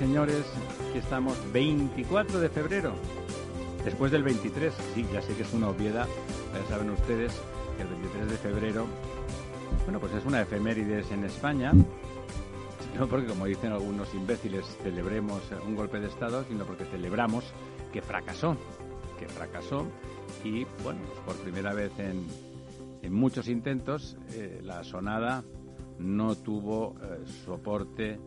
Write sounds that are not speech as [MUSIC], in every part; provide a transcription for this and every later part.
Señores. Aquí estamos 24 de febrero, después del 23. Sí, ya sé que es una obviedad, ya saben ustedes que el 23 de febrero, bueno, pues es una efemérides en España. [LAUGHS] No porque, como dicen algunos imbéciles, celebremos un golpe de Estado, sino porque celebramos que fracasó, que fracasó y, bueno, pues por primera vez en, en muchos intentos, eh, la sonada no tuvo eh, soporte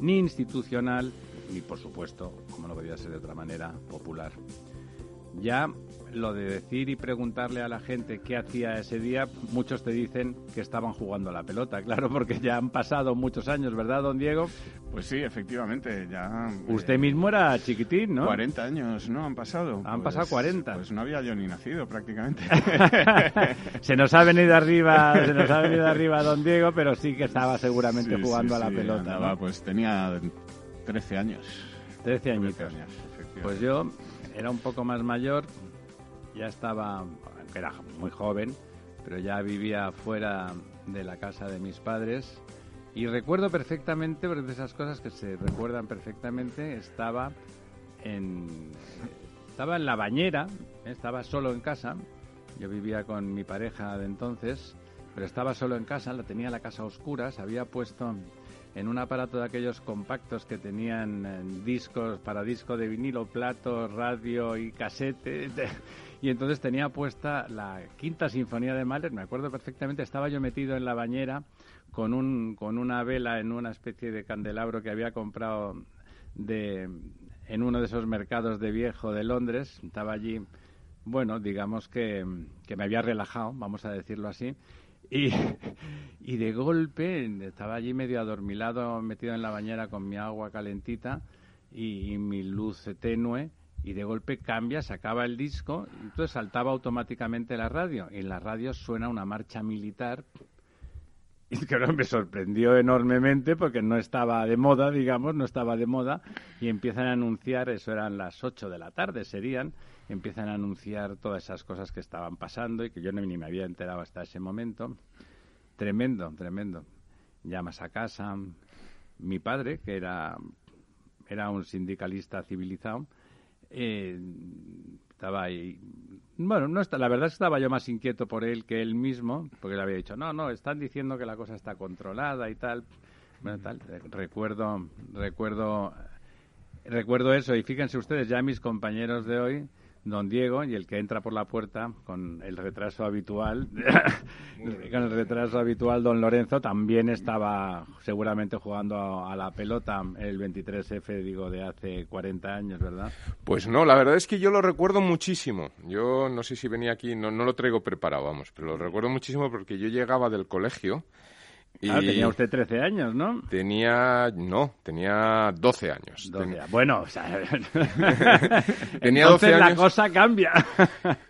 ni institucional ni, por supuesto, como no podía ser de otra manera, popular. Ya lo de decir y preguntarle a la gente qué hacía ese día, muchos te dicen que estaban jugando a la pelota, [LAUGHS] claro, porque ya han pasado muchos años, ¿verdad, don Diego? Pues sí, efectivamente, ya... Usted eh, mismo era chiquitín, ¿no? 40 años, ¿no? Han pasado. Han Pues- pasado 40. Pues no había yo ni nacido prácticamente. [LAUGHS] se nos ha venido arriba, [LAUGHS] se nos ha venido arriba don Diego, pero sí que estaba seguramente Sí, jugando sí, a la sí, pelota. andaba, ¿no? Pues tenía 13 años. 13 añitos. 13 años. Pues yo era un poco más mayor, ya estaba, era muy joven, pero ya vivía fuera de la casa de mis padres. Y recuerdo perfectamente, porque de esas cosas que se recuerdan perfectamente, estaba en, estaba en la bañera, ¿eh? estaba solo en casa. Yo vivía con mi pareja de entonces, pero estaba solo en casa, la tenía la casa a oscuras, había puesto en un aparato de aquellos compactos que tenían eh, discos para disco de vinilo, plato, radio y casete. [LAUGHS] Y entonces tenía puesta la quinta sinfonía de Mahler, me acuerdo perfectamente, estaba yo metido en la bañera con, un, con una vela en una especie de candelabro que había comprado de, en uno de esos mercados de viejo de Londres. Estaba allí, bueno, digamos que, que me había relajado, vamos a decirlo así. Y, [LAUGHS] y de golpe estaba allí medio adormilado, metido en la bañera con mi agua calentita y, mi luz tenue. Y de golpe cambia, se acaba el disco, y entonces saltaba automáticamente la radio. Y en la radio suena una marcha militar [LAUGHS] y que me sorprendió enormemente porque no estaba de moda, digamos, no estaba de moda, y empiezan a anunciar, eso eran las 8 de la tarde, serían, empiezan a anunciar todas esas cosas que estaban pasando y que yo ni me había enterado hasta ese momento. Tremendo, tremendo. Llamas a casa. Mi padre, que era, era un sindicalista civilizado, eh, estaba ahí. Bueno, no está, la verdad es que estaba yo más inquieto por él que él mismo, porque le había dicho, no, no, están diciendo que la cosa está controlada y tal. Bueno, tal, recuerdo, recuerdo, recuerdo eso. Y fíjense ustedes, ya mis compañeros de hoy, don Diego, y el que entra por la puerta con el retraso habitual, [LAUGHS] con el retraso habitual, don Lorenzo, también estaba seguramente jugando a, a la pelota el 23F, digo, de hace 40 años, ¿verdad? Pues no, la verdad es que yo lo recuerdo muchísimo. Yo no sé si venía aquí, no, no lo traigo preparado, vamos, pero lo recuerdo muchísimo porque yo llegaba del colegio Claro, tenía usted 13 años, ¿no? tenía, no, tenía 12 años. 12. Ten- Bueno, o sea, [LAUGHS] Tenía entonces 12 la años. cosa cambia.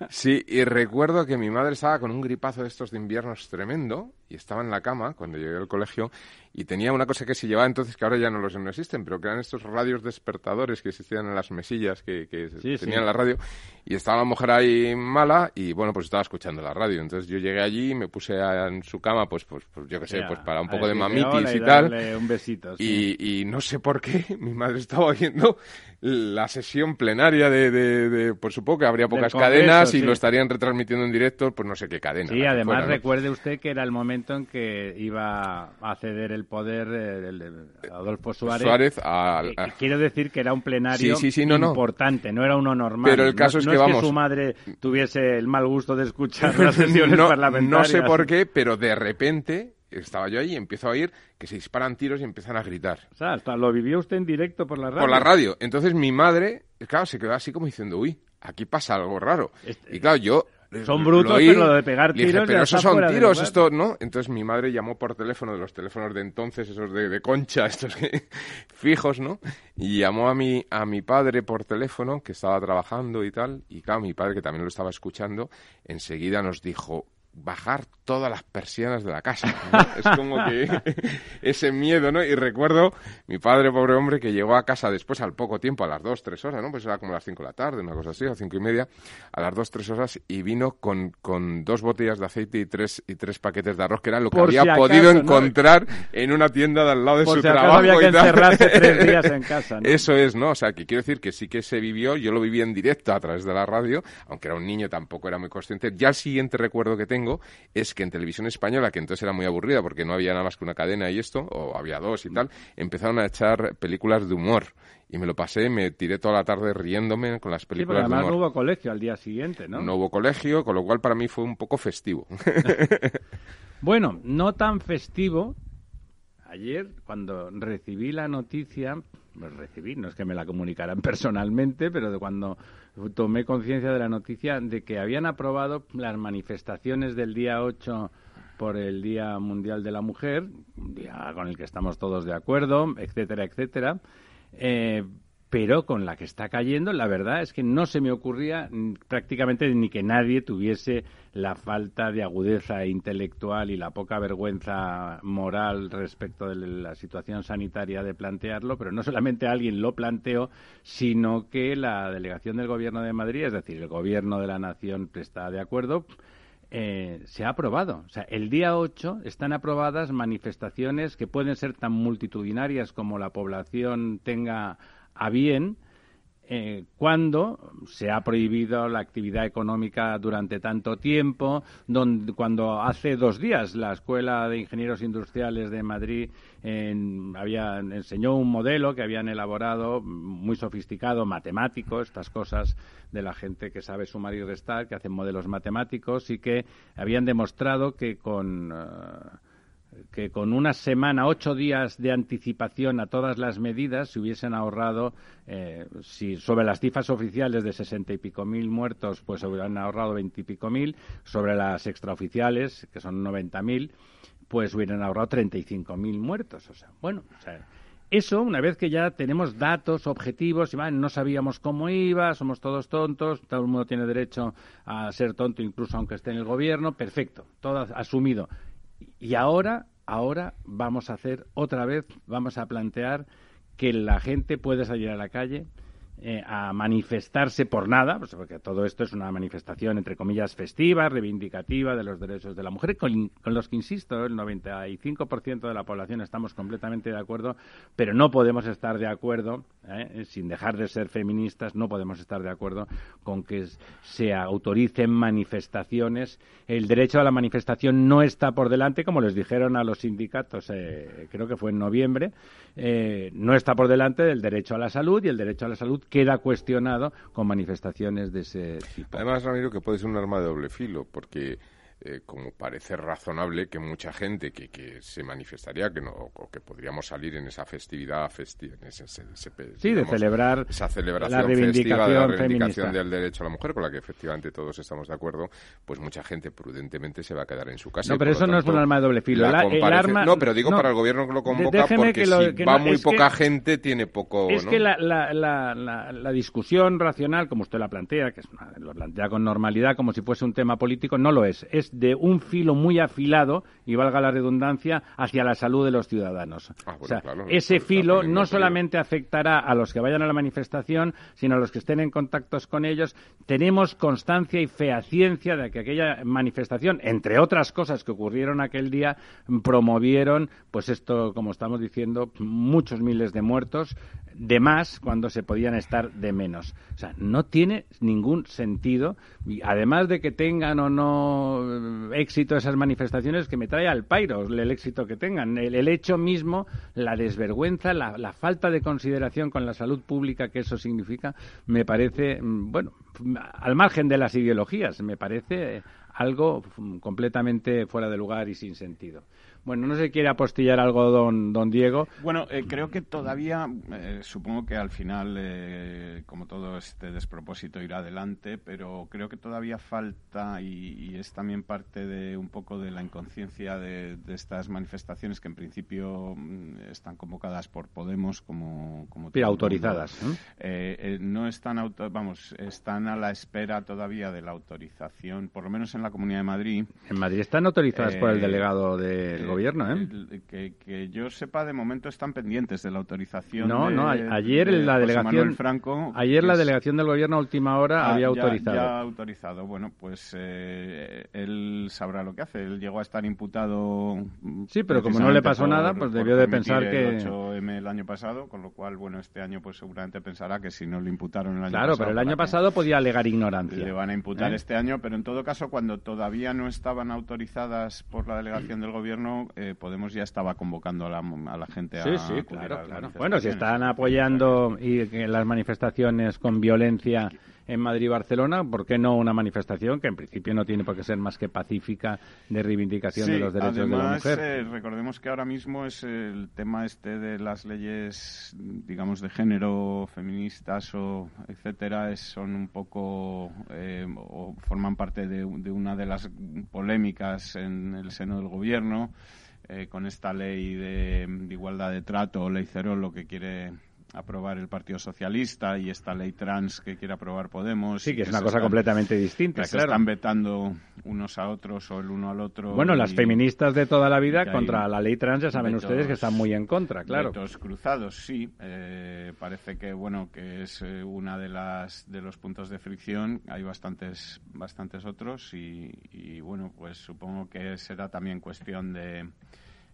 Sí, y recuerdo que mi madre estaba con un gripazo de estos de inviernos tremendo y estaba en la cama cuando llegué al colegio y tenía una cosa que se llevaba entonces, que ahora ya no los no existen, pero que eran estos radios despertadores que existían en las mesillas que, que tenían la radio y estaba la mujer ahí mala y bueno, pues estaba escuchando la radio. Entonces yo llegué allí y me puse en su cama, pues, pues, pues yo qué sé, pues para un poco de mamitis y, tal. Un besito, y, y no sé por qué [LAUGHS] mi madre estaba oyendo la sesión plenaria de, de, pues supongo que habría pocas cadenas y lo estarían retransmitiendo en directo, pues no sé qué cadena. Sí, además recuerde usted que era el momento en que iba a ceder el poder eh, Adolfo Suárez. Suárez eh, Quiero decir que era un plenario importante, no. era uno normal. Pero el caso es que vamos. que su madre tuviese el mal gusto de escuchar [LAUGHS] las sesiones parlamentarias. No sé por qué, pero de repente estaba yo ahí y empiezo a oír que se disparan tiros y empiezan a gritar. O sea, hasta lo vivió usted en directo por la radio. Por la radio. Entonces mi madre, claro, se quedó así como diciendo, uy, aquí pasa algo raro. Este, y claro, yo... Son brutos, pero lo de pegar tiros... pero esos son tiros, esto, ¿no? Entonces mi madre llamó por teléfono de los teléfonos de entonces, esos de, concha, [LAUGHS] estos que, fijos, ¿no? Y llamó a mi, a mi padre por teléfono, que estaba trabajando y tal, y claro, mi padre, que también lo estaba escuchando, enseguida nos dijo, bajar todas las persianas de la casa. es como que [LAUGHS] ese miedo, ¿no? Y recuerdo mi padre, pobre hombre, que llegó a casa después al poco tiempo, a las dos, tres horas, ¿no? Pues era como a las cinco de la tarde, una cosa así, a cinco y media, a las dos, tres horas, y vino con, con dos botellas de aceite y tres, y tres paquetes de arroz, que era lo que había podido encontrar en una tienda de al lado de su trabajo. Había que encerrarse tres [LAUGHS] días en casa, Eso es, ¿no? O sea, que quiero decir que sí que se vivió, yo lo viví en directo a través de la radio, aunque era un niño, tampoco era muy consciente. Ya el siguiente recuerdo que tengo es que en televisión española, que entonces era muy aburrida porque no había nada más que una cadena y esto, o había dos y tal, empezaron a echar películas de humor. Y me lo pasé, me tiré toda la tarde riéndome con las películas sí, además no hubo colegio al día siguiente, ¿no? No hubo colegio, con lo cual para mí fue un poco festivo. [LAUGHS] [LAUGHS] bueno, no tan festivo. Ayer, cuando recibí la noticia, recibí, no es que me la comunicaran [LAUGHS] personalmente, pero de cuando tomé conciencia de la noticia de que habían aprobado las manifestaciones del día 8 por el Día Mundial de la Mujer, un día con el que estamos todos de acuerdo, etcétera, etcétera. Eh, pero con la que está cayendo, la verdad es que no se me ocurría prácticamente ni que nadie tuviese la falta de agudeza intelectual y la poca vergüenza moral respecto de la situación sanitaria de plantearlo, pero no solamente alguien lo planteó, sino que la delegación del Gobierno de Madrid, es decir, el Gobierno de la Nación está de acuerdo, eh, se ha aprobado. O sea, el día 8 están aprobadas manifestaciones que pueden ser tan multitudinarias como la población tenga a bien eh, cuando se ha prohibido la actividad económica durante tanto tiempo, donde, cuando hace dos días la Escuela de Ingenieros Industriales de Madrid había, enseñó un modelo que habían elaborado muy sofisticado, matemático, estas cosas de la gente que sabe sumar y restar, que hacen modelos matemáticos y que habían demostrado que con... Eh, que con una semana, ocho días de anticipación a todas las medidas se hubiesen ahorrado, eh, si sobre las cifras oficiales de sesenta y pico mil muertos, pues se hubieran ahorrado veintipico mil, sobre las extraoficiales, que son noventa mil, pues hubieran ahorrado treinta y cinco mil muertos. O sea, bueno, o sea, eso, una vez que ya tenemos datos objetivos, y no sabíamos cómo iba, somos todos tontos, todo el mundo tiene derecho a ser tonto incluso aunque esté en el gobierno, perfecto, todo asumido. Y ahora, ahora vamos a hacer otra vez, vamos a plantear que la gente puede salir a la calle eh, a manifestarse por nada, pues porque todo esto es una manifestación, entre comillas, festiva, reivindicativa de los derechos de la mujer, con, los que, insisto, el 95% de la población estamos completamente de acuerdo, pero no podemos estar de acuerdo, eh, sin dejar de ser feministas, no podemos estar de acuerdo con que se autoricen manifestaciones. El derecho a la manifestación no está por delante, como les dijeron a los sindicatos, eh, creo que fue en noviembre, no está por delante del derecho a la salud y el derecho a la salud queda cuestionado con manifestaciones de ese tipo. Además, Ramiro, que puede ser un arma de doble filo, porque eh, como parece razonable que mucha gente que, que se manifestaría que no o que podríamos salir en esa festividad en ese, sí de celebrar esa celebración la reivindicación, de la reivindicación del derecho a la mujer con la que efectivamente todos estamos de acuerdo pues mucha gente prudentemente se va a quedar en su casa no pero eso no es un arma de doble filo. no pero digo para el gobierno que lo convoca porque si va muy poca gente tiene poco es que la, la, la, la, discusión racional como usted la plantea que es lo plantea con normalidad como si fuese un tema político no lo es. Es es de un filo muy afilado, y valga la redundancia, hacia la salud de los ciudadanos. Ah, bueno, o sea, claro, ese filo no solamente afectará a los que vayan a la manifestación, sino a los que estén en contactos con ellos. Tenemos constancia y fehaciencia de que aquella manifestación, entre otras cosas que ocurrieron aquel día, promovieron, pues esto, como estamos diciendo, muchos miles de muertos, de más cuando se podían estar de menos. O sea, no tiene ningún sentido. Y además de que tengan o no eh, éxito esas manifestaciones, que me trae al pairo el éxito que tengan. El, hecho mismo, la desvergüenza, la, la falta de consideración con la salud pública que eso significa, me parece, mm, bueno, al margen de las ideologías, me parece eh, algo mm, completamente fuera de lugar y sin sentido. Bueno, no se quiere apostillar algo don, don Diego. Bueno, eh, creo que todavía, eh, supongo que al final, eh, como todo este despropósito irá adelante, pero creo que todavía falta y, y es también parte de un poco de la inconsciencia de, de estas manifestaciones que en principio mm, están convocadas por Podemos como, como Pero autorizadas. ¿no? Eh, no están auto- vamos están a la espera todavía de la autorización por lo menos en la Comunidad de Madrid En Madrid están autorizadas por el Eh, delegado del eh, gobierno, ¿eh? el- que, que yo sepa de momento están pendientes de la autorización No, de- no, ayer de la delegación- Franco Ayer la es- delegación del gobierno a última hora Ah, había ya- autorizado. Ya, autorizado. Bueno, pues eh, él sabrá lo que hace. Él llegó a estar imputado. mm, Sí, pero como no le pasó por- nada, pues debió de pensar el que- 8M el año pasado, con lo cual, bueno, este año pues seguramente pensará que si no le imputaron el año Claro, pasado. pero el ¿para año pasado podía alegar ignorancia. Le van a imputar ¿Eh? este año, pero en todo caso, cuando todavía no estaban autorizadas por la delegación del gobierno, eh, Podemos ya estaba convocando a la, a la gente a Sí, claro, a claro. Bueno, si están apoyando y que las manifestaciones con violencia en Madrid y Barcelona, ¿por qué no una manifestación que en principio no tiene por qué ser más que pacífica de reivindicación de los derechos además, de la mujer? eh, recordemos que ahora mismo es el tema este de las leyes, digamos, de género, feministas o etcétera, es- son un poco eh, o forman parte de, de una de las polémicas en el seno del gobierno eh, con esta ley de, de igualdad de trato, ley cero, lo que quiere aprobar el Partido Socialista y esta ley trans que quiere aprobar Podemos. Sí, que es una cosa están- completamente distinta, que se claro. están vetando unos a otros o el uno al otro. Bueno, las feministas de toda la vida contra la ley trans ya saben vetos- ustedes que están muy en contra, claro. Vetos cruzados, sí. Eh, parece que bueno que es eh, una de las de los puntos de fricción. Hay bastantes bastantes otros y, y, bueno pues supongo que será también cuestión de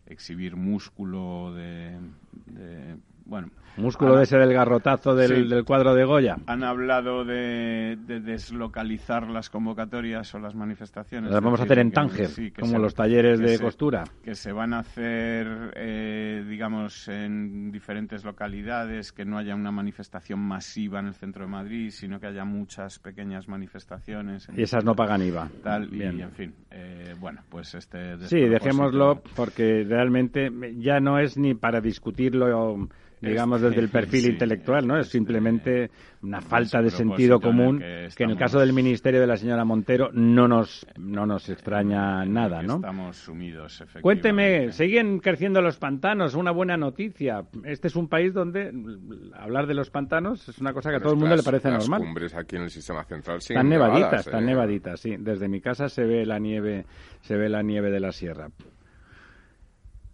exhibir músculo de, de- bueno Músculo han- de ese del garrotazo del, Sí. del cuadro de Goya. han hablado de, de deslocalizar las convocatorias o las manifestaciones. Las vamos a hacer en Tánger, sí, como se- los talleres de se- costura. que se van a hacer, eh, digamos, en diferentes localidades, que no haya una manifestación masiva en el centro de Madrid, sino que haya muchas pequeñas manifestaciones. Y esas no pagan IVA. Tal, y, en fin, eh, bueno, pues este... Sí, dejémoslo porque realmente ya no es ni para discutirlo, digamos, desde el perfil sí, intelectual, ¿no? Es simplemente una falta de sentido común que que, en el caso del ministerio de la señora Montero no nos, no nos extraña nada, ¿no? Estamos sumidos, efectivamente. Cuénteme, siguen creciendo los pantanos, una buena noticia. Este es un país donde hablar de los pantanos es una cosa que a todo el mundo las- le parece las normal. cumbres aquí en el sistema central siguen Están nevaditas, nevadas, están eh. nevaditas, sí. Desde mi casa se ve la nieve, se ve la nieve de la sierra.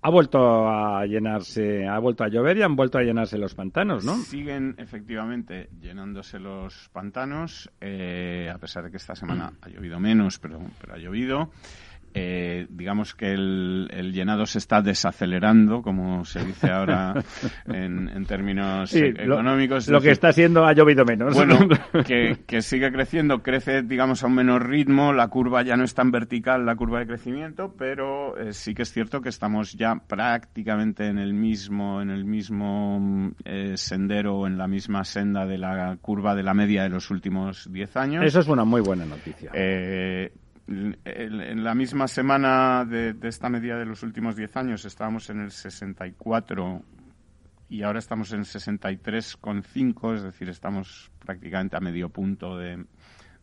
Ha vuelto a llenarse, ha vuelto a llover y han vuelto a llenarse los pantanos, ¿no? Siguen efectivamente llenándose los pantanos, eh, a pesar de que esta semana ha llovido menos, pero, pero ha llovido. Eh, digamos que el, el llenado se está desacelerando, como se dice ahora [LAUGHS] en, en términos Sí, lo- económicos. es Lo que está siendo ha llovido menos. bueno, [LAUGHS] que, que sigue creciendo, crece, digamos, a un menor ritmo, la curva ya no es tan vertical, la curva de crecimiento, pero eh, sí que es cierto que estamos ya prácticamente en el mismo, en el mismo mm, eh, sendero, en la misma senda de la curva de la media de los últimos 10 años. Eso es una muy buena noticia. En la misma semana de, de esta media de los últimos 10 años estábamos en el 64 y ahora estamos en 63,5, es decir, estamos prácticamente a medio punto de,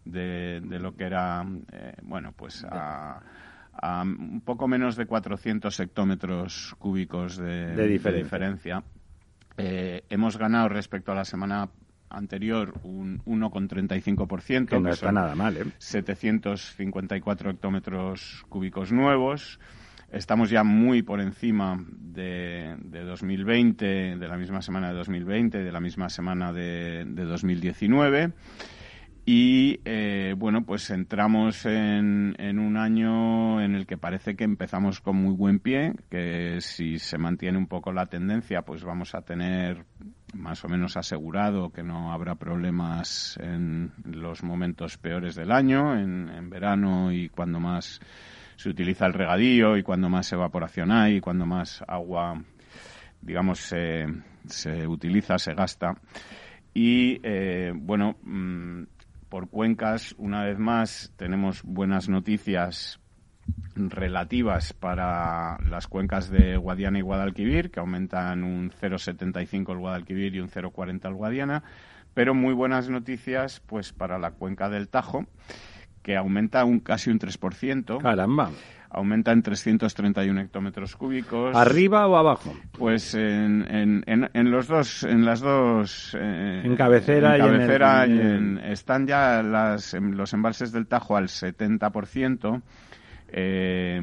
de, de lo que era, eh, bueno, pues a, a un poco menos de 400 hectómetros cúbicos de, De diferencia. diferencia. Eh, hemos ganado respecto a la semana anterior un 1,35%. Que no está nada mal, ¿eh? 754 hectómetros cúbicos nuevos. Estamos ya muy por encima de, de 2020, de la misma semana de 2020, de la misma semana de, de 2019. Y eh, bueno, pues entramos en, en, un año en el que parece que empezamos con muy buen pie, que si se mantiene un poco la tendencia, pues vamos a tener más o menos asegurado que no habrá problemas en los momentos peores del año, en, verano y cuando más se utiliza el regadío y cuando más evaporación hay y cuando más agua, digamos, se, se utiliza, se gasta. Y eh, bueno, mmm, por cuencas, una vez más, tenemos buenas noticias relativas para las cuencas de Guadiana y Guadalquivir, que aumentan un 0,75 el Guadalquivir y un 0,40 el Guadiana, pero muy buenas noticias pues para la cuenca del Tajo, que aumenta un casi un 3%. Caramba aumenta en 331 hectómetros cúbicos. ¿Arriba o abajo? Pues en, en, en, en los dos, en las dos. Eh, en cabecera, en cabecera y, en, y están ya las, los embalses del Tajo al 70%. Eh,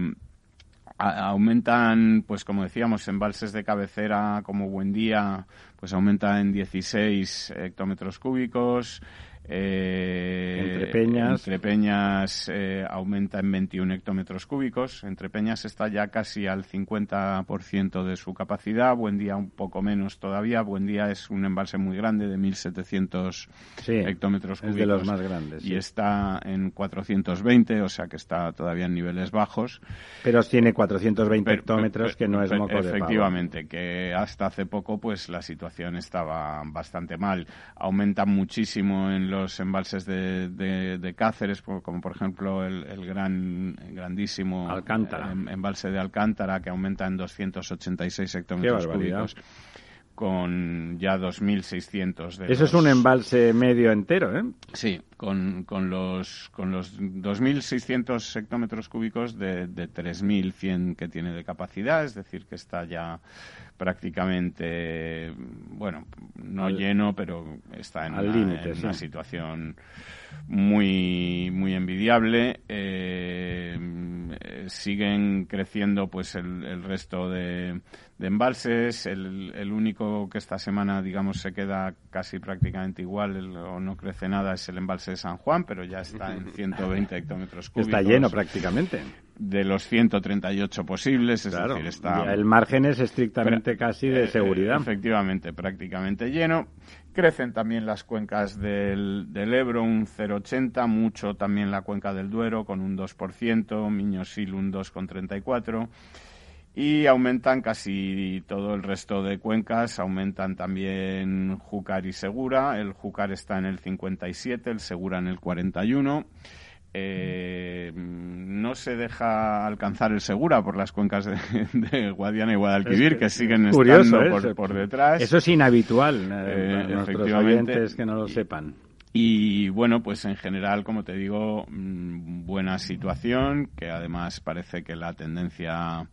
a, aumentan, pues como decíamos, embalses de cabecera como Buendía, pues aumenta en 16 hectómetros cúbicos. Eh, entre Peñas, entre Peñas eh, aumenta en 21 hectómetros cúbicos. Entre Peñas está ya casi al 50% de su capacidad. Buen día un poco menos todavía. Buen día es un embalse muy grande de 1.700 sí, hectómetros cúbicos. Es de los más grandes. Y sí. está en 420, o sea que está todavía en niveles bajos. Pero tiene 420 pero, hectómetros, pero, que no es moco Efectivamente, de que hasta hace poco pues la situación estaba bastante mal. Aumenta muchísimo en los los embalses de, de, de Cáceres, como por ejemplo el, el gran, grandísimo Alcántara. Em, embalse de Alcántara, que aumenta en 286 hectómetros cúbicos con ya 2.600 de Eso los... es un embalse medio entero, ¿eh? Sí, con, con los, con los 2.600 hectómetros cúbicos de, de 3.100 que tiene de capacidad, es decir, que está ya prácticamente, bueno, no al, lleno, pero está en, una, límite, en sí. una situación muy muy envidiable eh, siguen creciendo pues el, el resto de, de embalses el, el, único que esta semana digamos se queda casi prácticamente igual el, o no crece nada es el embalse de San Juan pero ya está en 120 hectómetros cúbicos está lleno prácticamente de los 138 posibles, es claro, decir, está... El margen es estrictamente pero, casi de seguridad. Eh, efectivamente, prácticamente lleno. Crecen también las cuencas del, del Ebro, un 0,80, mucho también la cuenca del Duero, con un 2%, Miñosil un 2,34%. Y aumentan casi todo el resto de cuencas, aumentan también Júcar y Segura. El Júcar está en el 57, el Segura en el 41 eh, no se deja alcanzar el Segura por las cuencas de, [LAUGHS] de Guadiana y Guadalquivir, es que, que, siguen curioso, estando ¿eh? por, por, detrás. Eso es inhabitual, eh, nuestros oyentes que no lo sepan. Y bueno, pues en general, como te digo, mmm, buena situación, que además parece que la tendencia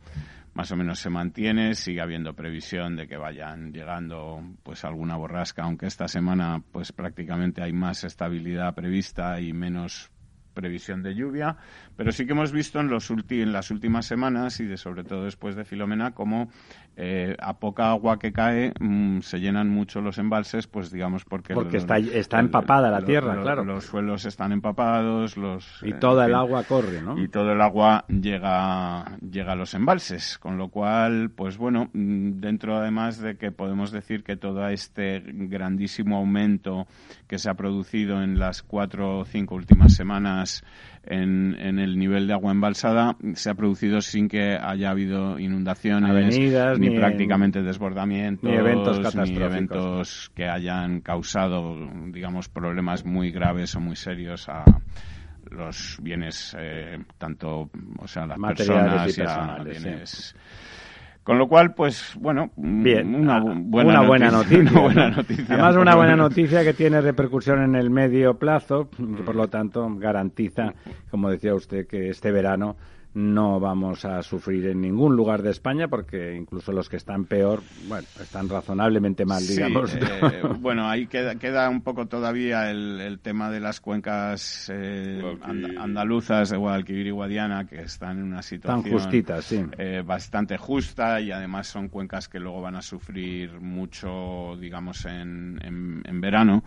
más o menos se mantiene, sigue habiendo previsión de que vayan llegando pues alguna borrasca, aunque esta semana pues prácticamente hay más estabilidad prevista y menos previsión de lluvia, pero sí que hemos visto en, los en las últimas semanas y de, sobre todo después de Filomena como eh, a poca agua que cae mmm, se llenan mucho los embalses, pues digamos porque... Porque está, está empapada la los, tierra, los, claro. Los suelos están empapados, los... Y toda el agua corre, ¿no? Y todo el agua llega, llega a los embalses, con lo cual, pues bueno, mm, dentro además de que podemos decir que todo este grandísimo aumento que se ha producido en las cuatro o cinco últimas semanas en, en, el nivel de agua embalsada se ha producido sin que haya habido inundaciones, Avenidas, ni, ni prácticamente en, desbordamientos, ni eventos catastróficos. ni eventos que hayan causado, digamos, problemas muy graves o muy serios a los bienes, eh, tanto, o sea, las Materiales personas y personales, bienes, sí. Con lo cual, pues, bueno, Bien, una, buena, una buena noticia, [LAUGHS] noticia. Una buena noticia Además, una buena noticia que tiene repercusión en el medio plazo, que por lo tanto garantiza, como decía usted, que este verano no vamos a sufrir en ningún lugar de España porque incluso los que están peor, bueno, están razonablemente mal, digamos. Eh, bueno, ahí queda, queda un poco todavía el, tema de las cuencas eh, andaluzas de Guadalquivir y Guadiana que están en una situación justitas, sí. Eh, bastante justa y además son cuencas que luego van a sufrir mucho, digamos, en, en verano.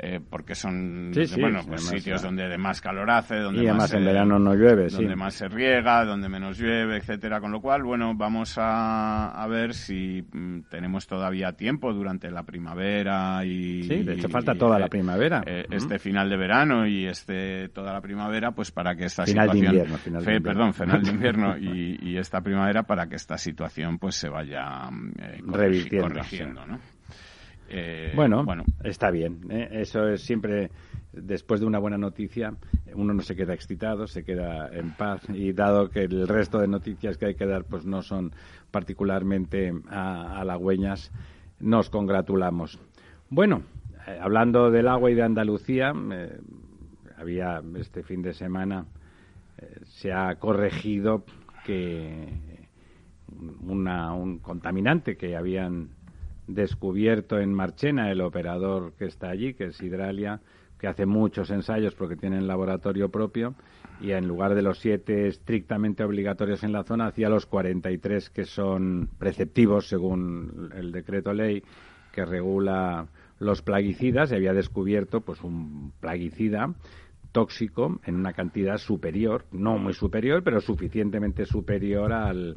Eh, porque son bueno, pues sitios donde de más calor hace, donde y además más en verano no llueve, donde más se riega, donde menos llueve, etcétera. Con lo cual, bueno, vamos a, a ver si mm, tenemos todavía tiempo durante la primavera y sí, de hecho falta toda la primavera, eh, este final de verano y este toda la primavera, pues para que esta final situación, de invierno, final de invierno. perdón, final de invierno [LAUGHS] y, y, esta primavera para que esta situación pues se vaya eh, corrigiendo, ¿no? Eh, bueno, bueno, está bien. ¿eh? Eso es siempre, después de una buena noticia, uno no se queda excitado, se queda en paz. Y dado que el resto de noticias que hay que dar pues no son particularmente halagüeñas, nos congratulamos. Bueno, eh, hablando del agua y de Andalucía, había este fin de semana, se ha corregido que un contaminante que habían descubierto en Marchena el operador que está allí, que es Hidralia, que hace muchos ensayos porque tienen laboratorio propio y en lugar de los siete estrictamente obligatorios en la zona, hacía los 43 que son preceptivos según el decreto ley que regula los plaguicidas y había descubierto pues un plaguicida tóxico en una cantidad superior, no muy superior, pero suficientemente superior al,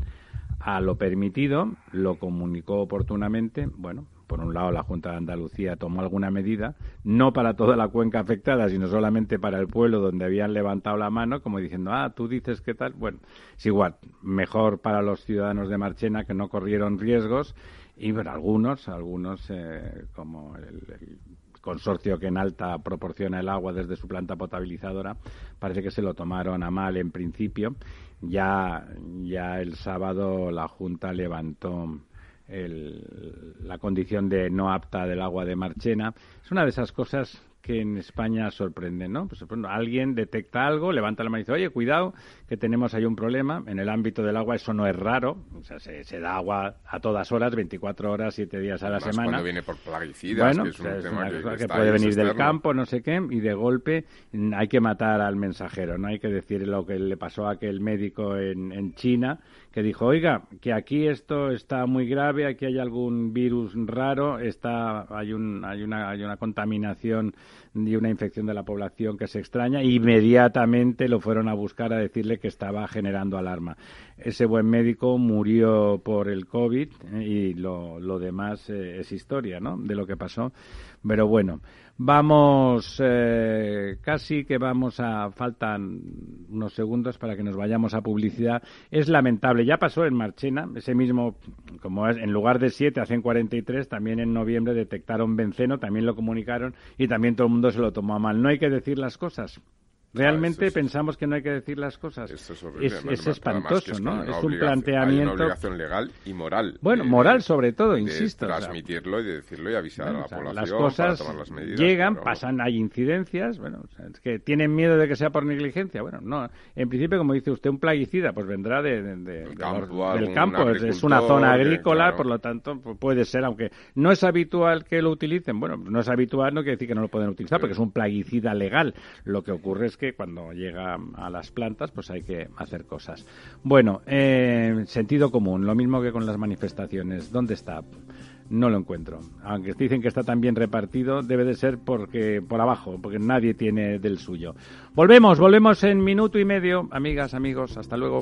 a lo permitido, lo comunicó oportunamente, bueno, por un lado la Junta de Andalucía tomó alguna medida, no para toda la cuenca afectada, sino solamente para el pueblo donde habían levantado la mano, como diciendo, ah, tú dices qué tal. Bueno, es igual, mejor para los ciudadanos de Marchena que no corrieron riesgos y bueno, algunos, algunos eh, como el, consorcio que en alta proporciona el agua desde su planta potabilizadora, parece que se lo tomaron a mal en principio ya, ya el sábado la Junta levantó la condición de no apta del agua de Marchena. Es una de esas cosas que en España sorprenden, ¿no? Pues bueno, alguien detecta algo, levanta la mano y dice, oye, cuidado, que tenemos ahí un problema. En el ámbito del agua eso no es raro, o sea, se, da agua a todas horas, 24 horas, 7 días a la semana. cuando viene por plaguicidas, bueno, que que, puede venir del campo, no sé qué, y de golpe hay que matar al mensajero, no hay que decir lo que le pasó a aquel médico en, en China, que dijo, oiga, que aquí esto está muy grave, aquí hay algún virus raro, está, hay, un, hay, una, hay una contaminación y una infección de la población que se extraña, inmediatamente lo fueron a buscar a decirle que estaba generando alarma. Ese buen médico murió por el COVID eh, y lo, lo demás eh, es historia, ¿no? De lo que pasó. Pero bueno, Vamos, eh, casi que vamos a, faltan unos segundos para que nos vayamos a publicidad. Es lamentable, ya pasó en Marchena, ese mismo, como es, en lugar de 7 hacen 43, también en noviembre detectaron benceno, también lo comunicaron y también todo el mundo se lo tomó a mal. No hay que decir las cosas. Realmente pensamos que no hay que decir las cosas. es, espantoso, ¿no? Es un planteamiento. Hay una obligación legal y moral. Bueno, moral sobre todo, insisto. transmitirlo y de decirlo y avisar a la población. Las cosas llegan, pasan, hay incidencias. Bueno, es que tienen miedo de que sea por negligencia. Bueno, no. En principio, como dice usted, un plaguicida, pues vendrá de, del campo. Es, una zona agrícola, por lo tanto, pues puede ser, aunque no es habitual que lo utilicen. Bueno, no es habitual, no quiere decir que no lo pueden utilizar, porque es un plaguicida legal. Lo que ocurre es que cuando llega a las plantas pues hay que hacer cosas. Bueno, eh, sentido común, lo mismo que con las manifestaciones. ¿Dónde está? No lo encuentro. Aunque dicen que está tan bien repartido, debe de ser porque por abajo, porque nadie tiene del suyo. Volvemos, volvemos en minuto y medio, amigas, amigos, hasta luego.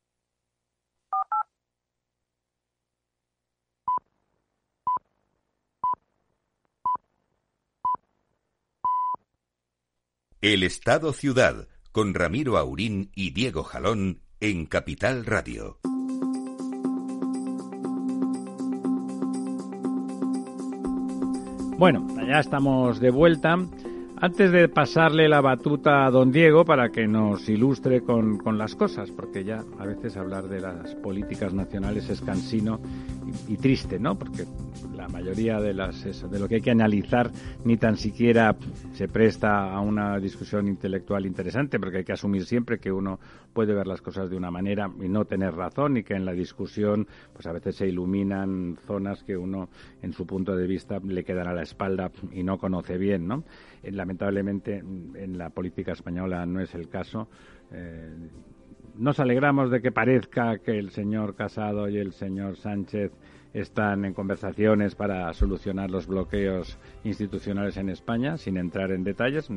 El Estado Ciudad, con Ramiro Aurín y Diego Jalón en Capital Radio. Bueno, ya estamos de vuelta. Antes de pasarle la batuta a don Diego para que nos ilustre con, con, las cosas, porque ya a veces hablar de las políticas nacionales es cansino y, y triste, ¿no? Porque la mayoría de, las, eso, de lo que hay que analizar ni tan siquiera se presta a una discusión intelectual interesante, porque hay que asumir siempre que uno puede ver las cosas de una manera y no tener razón, y que en la discusión pues a veces se iluminan zonas que uno en su punto de vista le quedan a la espalda y no conoce bien, ¿no? Lamentablemente en la política española no es el caso. Eh, nos alegramos de que parezca que el señor Casado y el señor Sánchez están en conversaciones para solucionar los bloqueos institucionales en España, sin entrar en detalles,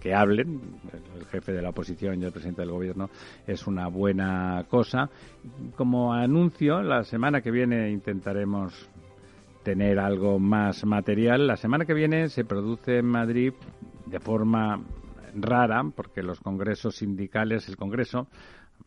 que hablen, el jefe de la oposición y el presidente del gobierno, es una buena cosa. Como anuncio, la semana que viene intentaremos tener algo más material. La semana que viene se produce en Madrid de forma rara, porque los congresos sindicales, el Congreso,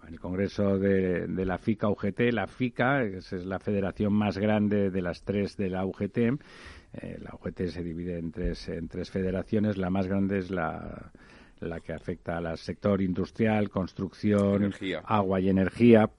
el Congreso de, de, la FICA UGT, la FICA es, es, la federación más grande de las tres de la UGT. Eh, la UGT se divide en tres, en tres federaciones. La más grande es la, la que afecta al sector industrial, construcción, energía. agua y energía.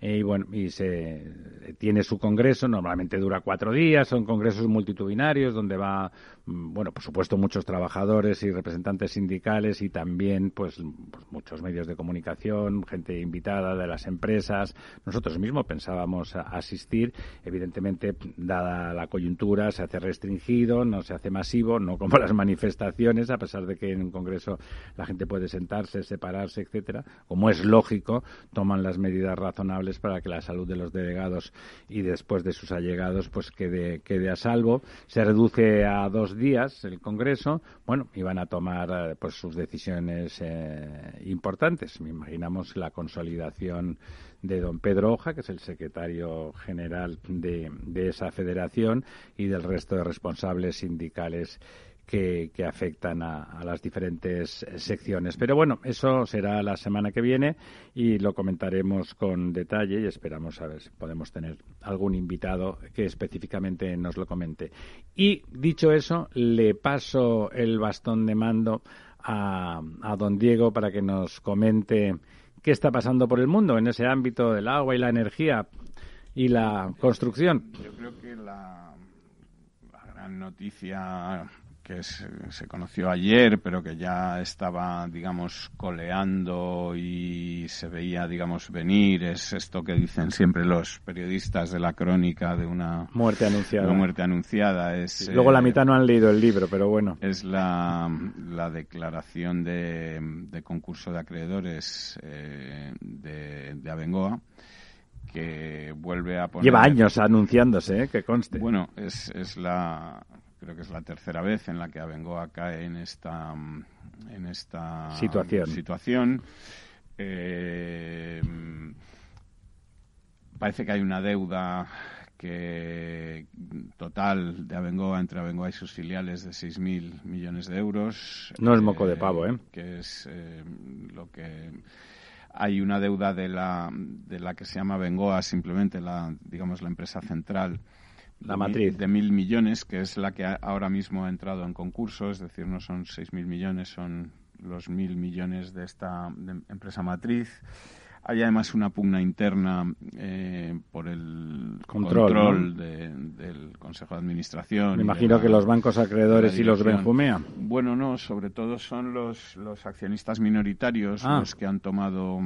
Eh, y bueno, y se tiene su congreso, normalmente dura cuatro días, son congresos multitudinarios donde va, bueno, por supuesto muchos trabajadores y representantes sindicales y también pues, pues muchos medios de comunicación, gente invitada de las empresas. Nosotros mismos pensábamos asistir, evidentemente, dada la coyuntura, se hace restringido, no se hace masivo, no como las manifestaciones, a pesar de que en un congreso la gente puede sentarse, separarse, etcétera. Como es lógico, toman las medidas razonables para que la salud de los delegados y después de sus allegados pues quede, quede a salvo. Se reduce a dos días el Congreso, bueno, y van a tomar pues sus decisiones eh, importantes. Me imaginamos la consolidación de don Pedro Hoja, que es el secretario general de, de esa federación, y del resto de responsables sindicales que, afectan a, las diferentes secciones. Pero bueno, eso será la semana que viene y lo comentaremos con detalle y esperamos a ver si podemos tener algún invitado que específicamente nos lo comente. Y dicho eso, le paso el bastón de mando a, a don Diego para que nos comente qué está pasando por el mundo en ese ámbito del agua y la energía y la construcción. Yo creo que la gran noticia que se, se, conoció ayer, pero que ya estaba, digamos, coleando y se veía, digamos, venir. Es esto que dicen siempre los periodistas de la crónica de una muerte anunciada. Una muerte anunciada. Es, luego eh, la mitad no han leído el libro, pero bueno. Es la, la declaración de, de, concurso de acreedores eh, de, de Abengoa que vuelve a poner... Lleva años anunciándose, ¿eh? que conste. Bueno, es, es la, creo que es la tercera vez en la que Abengoa cae en esta en esta situación. situación. Eh, parece que hay una deuda que total de Abengoa entre Abengoa y sus filiales de 6.000 millones de euros. No es moco de pavo, ¿eh? Que es eh, lo que hay una deuda de la, de la que se llama Bengoa, simplemente la, digamos, la empresa central. La de matriz. mil- de mil millones, que es la que ahora mismo ha entrado en concurso, es decir, no son seis mil millones, son los mil millones de esta de empresa matriz. Hay además una pugna interna eh, por el Control, control, ¿no? de- del Consejo de Administración. Me imagino la- que los bancos acreedores y los. Benjumea. Bueno, no, sobre todo son los, los accionistas minoritarios Ah. los que han tomado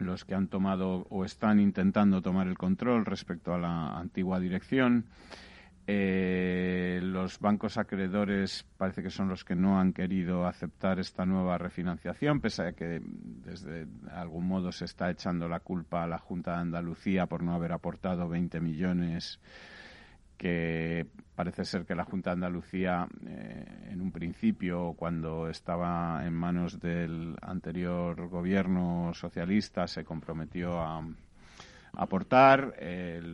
los que han tomado o están intentando tomar el control respecto a la antigua dirección. Eh, los bancos acreedores parece que son los que no han querido aceptar esta nueva refinanciación, pese a que desde algún modo se está echando la culpa a la Junta de Andalucía por no haber aportado 20 millones que parece ser que la Junta de Andalucía, eh, en un principio, cuando estaba en manos del anterior gobierno socialista, se comprometió a aportar.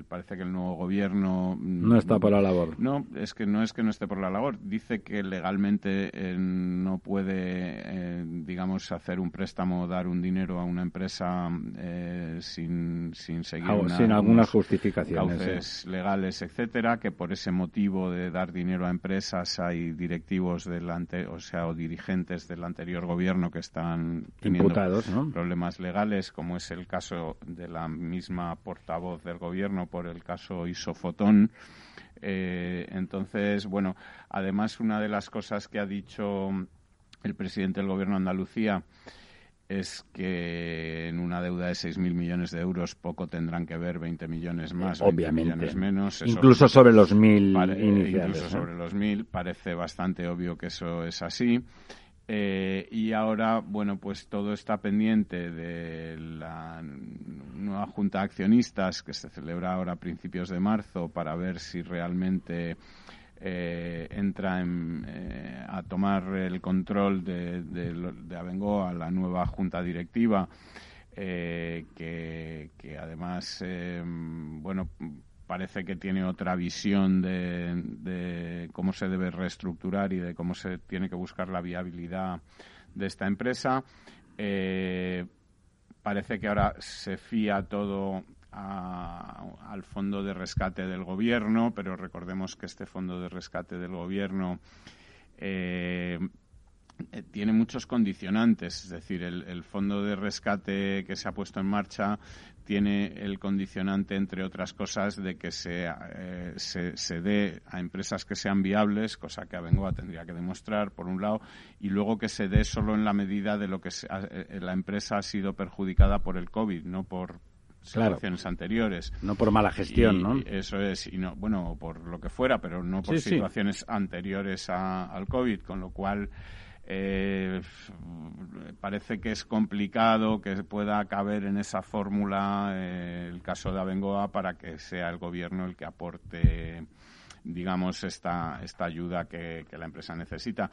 Parece que el nuevo gobierno No está por la labor. no, es que no es que no esté por la labor. Dice que legalmente eh, no puede, eh, digamos, hacer un préstamo o dar un dinero a una empresa eh, sin, sin seguir una- sin algunas justificaciones. cauces legales, etcétera, que por ese motivo de dar dinero a empresas hay directivos del ante- o sea, o dirigentes del anterior gobierno que están Imputados, ¿no? problemas legales, como es el caso de la misma portavoz del gobierno por el caso Isofotón. Eh, entonces, bueno, además una de las cosas que ha dicho el presidente del gobierno de Andalucía es que en una deuda de 6.000 millones de euros poco tendrán que ver 20 millones más, 20 Obviamente. millones menos. Incluso sobre los mil pare- iniciales. incluso ¿no? sobre los mil parece bastante obvio que eso es así Eh, y ahora bueno pues todo está pendiente de la nueva junta de accionistas que se celebra ahora a principios de marzo para ver si realmente eh, entra en, eh, a tomar el control de, de, de Abengoa la nueva junta directiva eh, que, que además eh, bueno parece que tiene otra visión de, cómo se debe reestructurar y de cómo se tiene que buscar la viabilidad de esta empresa. Eh, parece que ahora se fía todo al fondo de rescate del gobierno, pero recordemos que este fondo de rescate del gobierno eh, eh, tiene muchos condicionantes, es decir, el, el fondo de rescate que se ha puesto en marcha tiene el condicionante, entre otras cosas, de que se, eh, se, se dé a empresas que sean viables, cosa que Abengoa tendría que demostrar, por un lado, y luego que se dé solo en la medida de lo que se ha- eh, la empresa ha sido perjudicada por el COVID, no por Claro. situaciones anteriores. No por mala gestión, Y ¿no? Eso es, y no, bueno, por lo que fuera, pero no por Sí, sí. situaciones anteriores a- al COVID, con lo cual eh, parece que es complicado que pueda caber en esa fórmula eh, el caso de Abengoa para que sea el gobierno el que aporte digamos, esta, esta ayuda que, que la empresa necesita.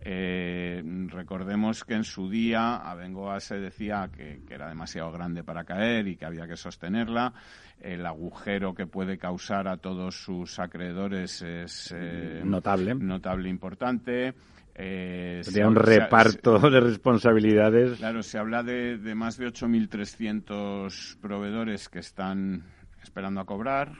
Eh, recordemos que en su día Abengoa se decía que, que era demasiado grande para caer y que había que sostenerla. El agujero que puede causar a todos sus acreedores es eh, Notable. notable importante. Eh, se Sería un habla- se- reparto de responsabilidades. Claro, se habla de, de más de 8.300 proveedores que están esperando a cobrar,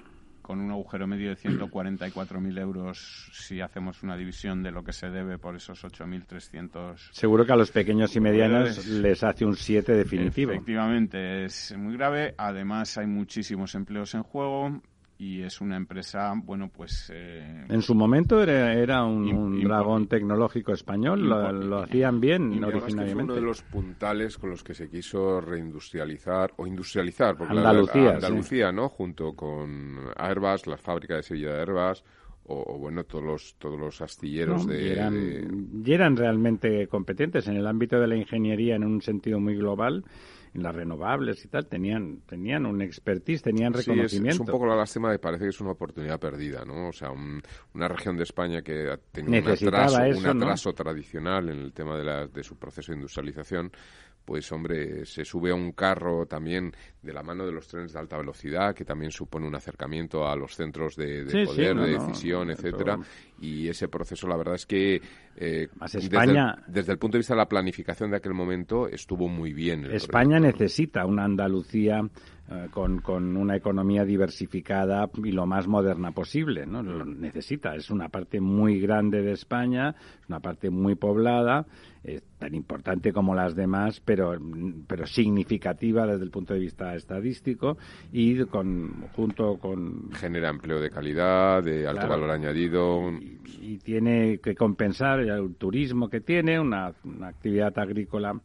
con un agujero medio de 144.000 euros si hacemos una división de lo que se debe por esos 8.300 Seguro que a los pequeños y medianos les hace un 7 definitivo. Efectivamente, es muy grave. Además, hay muchísimos empleos en juego y es una empresa, bueno, pues... eh, En su momento era, era un, dragón tecnológico español, lo, hacían bien Y además que fue originariamente. uno de los puntales con los que se quiso reindustrializar o industrializar, porque la- Andalucía, la-. Andalucía, ¿no? Junto con Airbus, la fábrica de Sevilla de Airbus, o, o, bueno, todos los todos los astilleros ¿no? de, y, eran, de- y eran realmente competentes en el ámbito de la ingeniería en un sentido muy global, las renovables y tal, tenían tenían un expertise, tenían Sí, es, reconocimiento. es un poco la lástima de parece que es una oportunidad perdida, ¿no? O sea, un- una región de España que ha tenido un atraso, eso, un ¿no? atraso tradicional en el tema de, la, de su proceso de industrialización, pues hombre, se sube a un carro también de la mano de los trenes de alta velocidad, que también supone un acercamiento a los centros de, poder, de decisión, etcétera. Y ese proceso, la verdad es que eh, España, desde, el, punto de vista de la planificación de aquel momento, estuvo muy bien. España necesita una Andalucía eh, con, con, una economía diversificada y lo más moderna posible, ¿no? Lo necesita. Es una parte muy grande de España, es una parte muy poblada, tan importante como las demás, pero, pero significativa desde el punto de vista estadístico y con, junto con... Genera empleo de calidad, de alto valor añadido. Y, tiene que compensar el turismo que tiene, una actividad agrícola